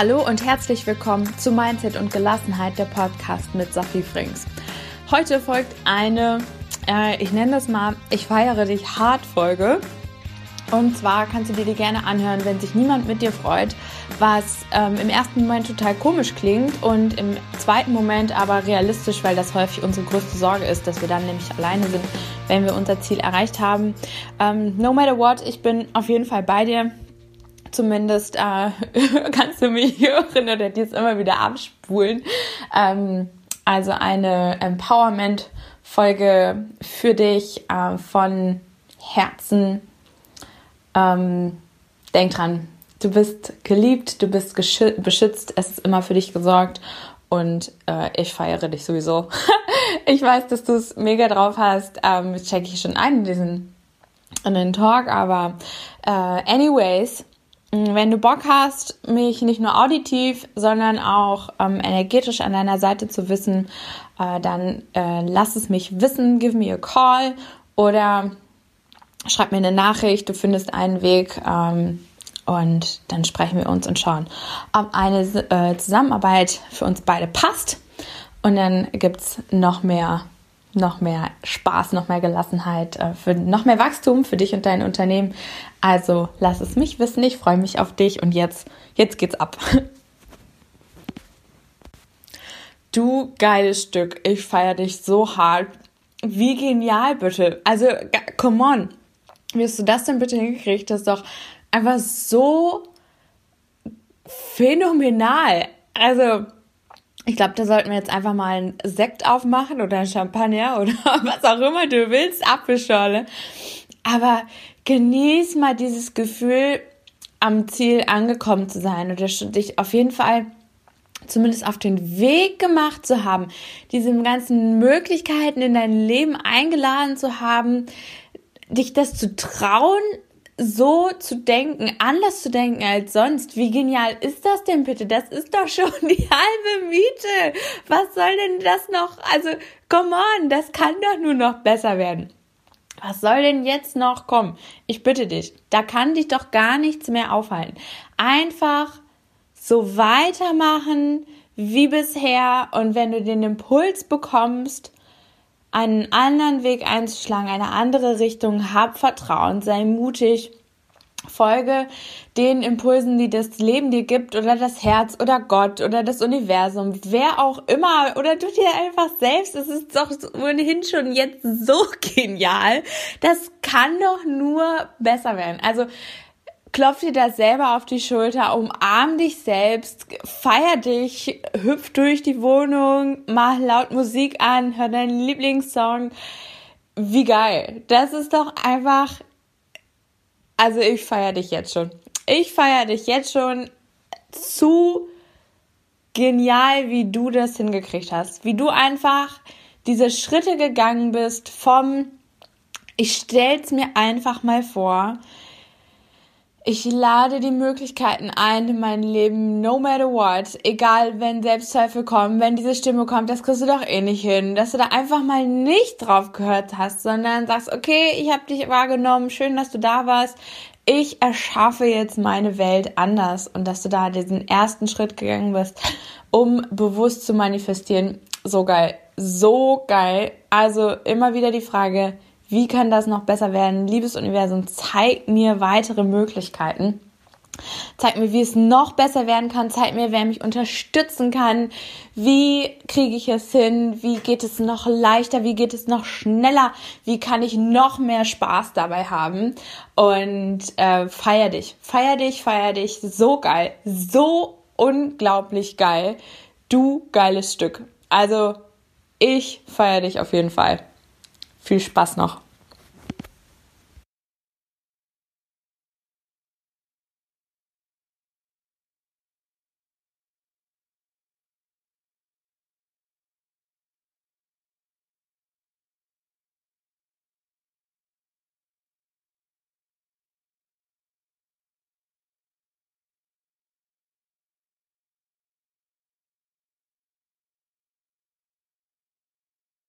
Hallo und herzlich willkommen zu Mindset und Gelassenheit, der Podcast mit Sophie Frings. Heute folgt eine, äh, ich nenne das mal, ich feiere dich hart Folge. Und zwar kannst du dir die gerne anhören, wenn sich niemand mit dir freut, was ähm, im ersten Moment total komisch klingt und im zweiten Moment aber realistisch, weil das häufig unsere größte Sorge ist, dass wir dann nämlich alleine sind, wenn wir unser Ziel erreicht haben. Ähm, no matter what, ich bin auf jeden Fall bei dir. Zumindest äh, kannst du mich hören oder dies immer wieder abspulen. Ähm, also eine Empowerment-Folge für dich äh, von Herzen. Ähm, denk dran, du bist geliebt, du bist beschützt, es ist immer für dich gesorgt und äh, ich feiere dich sowieso. ich weiß, dass du es mega drauf hast. Ähm, check ich schon ein in diesen in den Talk, aber äh, anyways, wenn du Bock hast, mich nicht nur auditiv, sondern auch ähm, energetisch an deiner Seite zu wissen, äh, dann äh, lass es mich wissen, give me a call oder schreib mir eine Nachricht, du findest einen Weg ähm, und dann sprechen wir uns und schauen, ob eine äh, Zusammenarbeit für uns beide passt. Und dann gibt es noch mehr noch mehr Spaß, noch mehr Gelassenheit, äh, für noch mehr Wachstum für dich und dein Unternehmen. Also lass es mich wissen. Ich freue mich auf dich und jetzt, jetzt geht's ab. Du geiles Stück. Ich feiere dich so hart. Wie genial bitte. Also, come on. Wie hast du das denn bitte hingekriegt? Das ist doch einfach so phänomenal. Also, ich glaube, da sollten wir jetzt einfach mal einen Sekt aufmachen oder einen Champagner oder was auch immer du willst, Apfelschorle. Aber genieß mal dieses Gefühl, am Ziel angekommen zu sein oder dich auf jeden Fall zumindest auf den Weg gemacht zu haben, diese ganzen Möglichkeiten in dein Leben eingeladen zu haben, dich das zu trauen, so zu denken, anders zu denken als sonst. Wie genial ist das denn bitte? Das ist doch schon die halbe Miete. Was soll denn das noch? Also, come on, das kann doch nur noch besser werden. Was soll denn jetzt noch kommen? Ich bitte dich, da kann dich doch gar nichts mehr aufhalten. Einfach so weitermachen wie bisher und wenn du den Impuls bekommst, einen anderen Weg einzuschlagen, eine andere Richtung. Hab Vertrauen, sei mutig. Folge den Impulsen, die das Leben dir gibt oder das Herz oder Gott oder das Universum, wer auch immer oder du dir einfach selbst. Es ist doch ohnehin schon jetzt so genial. Das kann doch nur besser werden. Also klopf dir da selber auf die Schulter, umarm dich selbst, feier dich, hüpf durch die Wohnung, mach laut Musik an, hör deinen Lieblingssong. Wie geil. Das ist doch einfach, also ich feier dich jetzt schon. Ich feier dich jetzt schon zu genial, wie du das hingekriegt hast. Wie du einfach diese Schritte gegangen bist vom, ich stell's mir einfach mal vor, ich lade die Möglichkeiten ein in mein Leben, no matter what. Egal, wenn Selbstzweifel kommen, wenn diese Stimme kommt, das kriegst du doch eh nicht hin. Dass du da einfach mal nicht drauf gehört hast, sondern sagst, okay, ich habe dich wahrgenommen, schön, dass du da warst. Ich erschaffe jetzt meine Welt anders und dass du da diesen ersten Schritt gegangen bist, um bewusst zu manifestieren. So geil. So geil. Also immer wieder die Frage, wie kann das noch besser werden? Liebes Universum, zeig mir weitere Möglichkeiten. Zeig mir, wie es noch besser werden kann. Zeig mir, wer mich unterstützen kann. Wie kriege ich es hin? Wie geht es noch leichter? Wie geht es noch schneller? Wie kann ich noch mehr Spaß dabei haben? Und äh, feier dich. Feier dich, feier dich. So geil. So unglaublich geil. Du geiles Stück. Also, ich feier dich auf jeden Fall. Viel Spaß noch.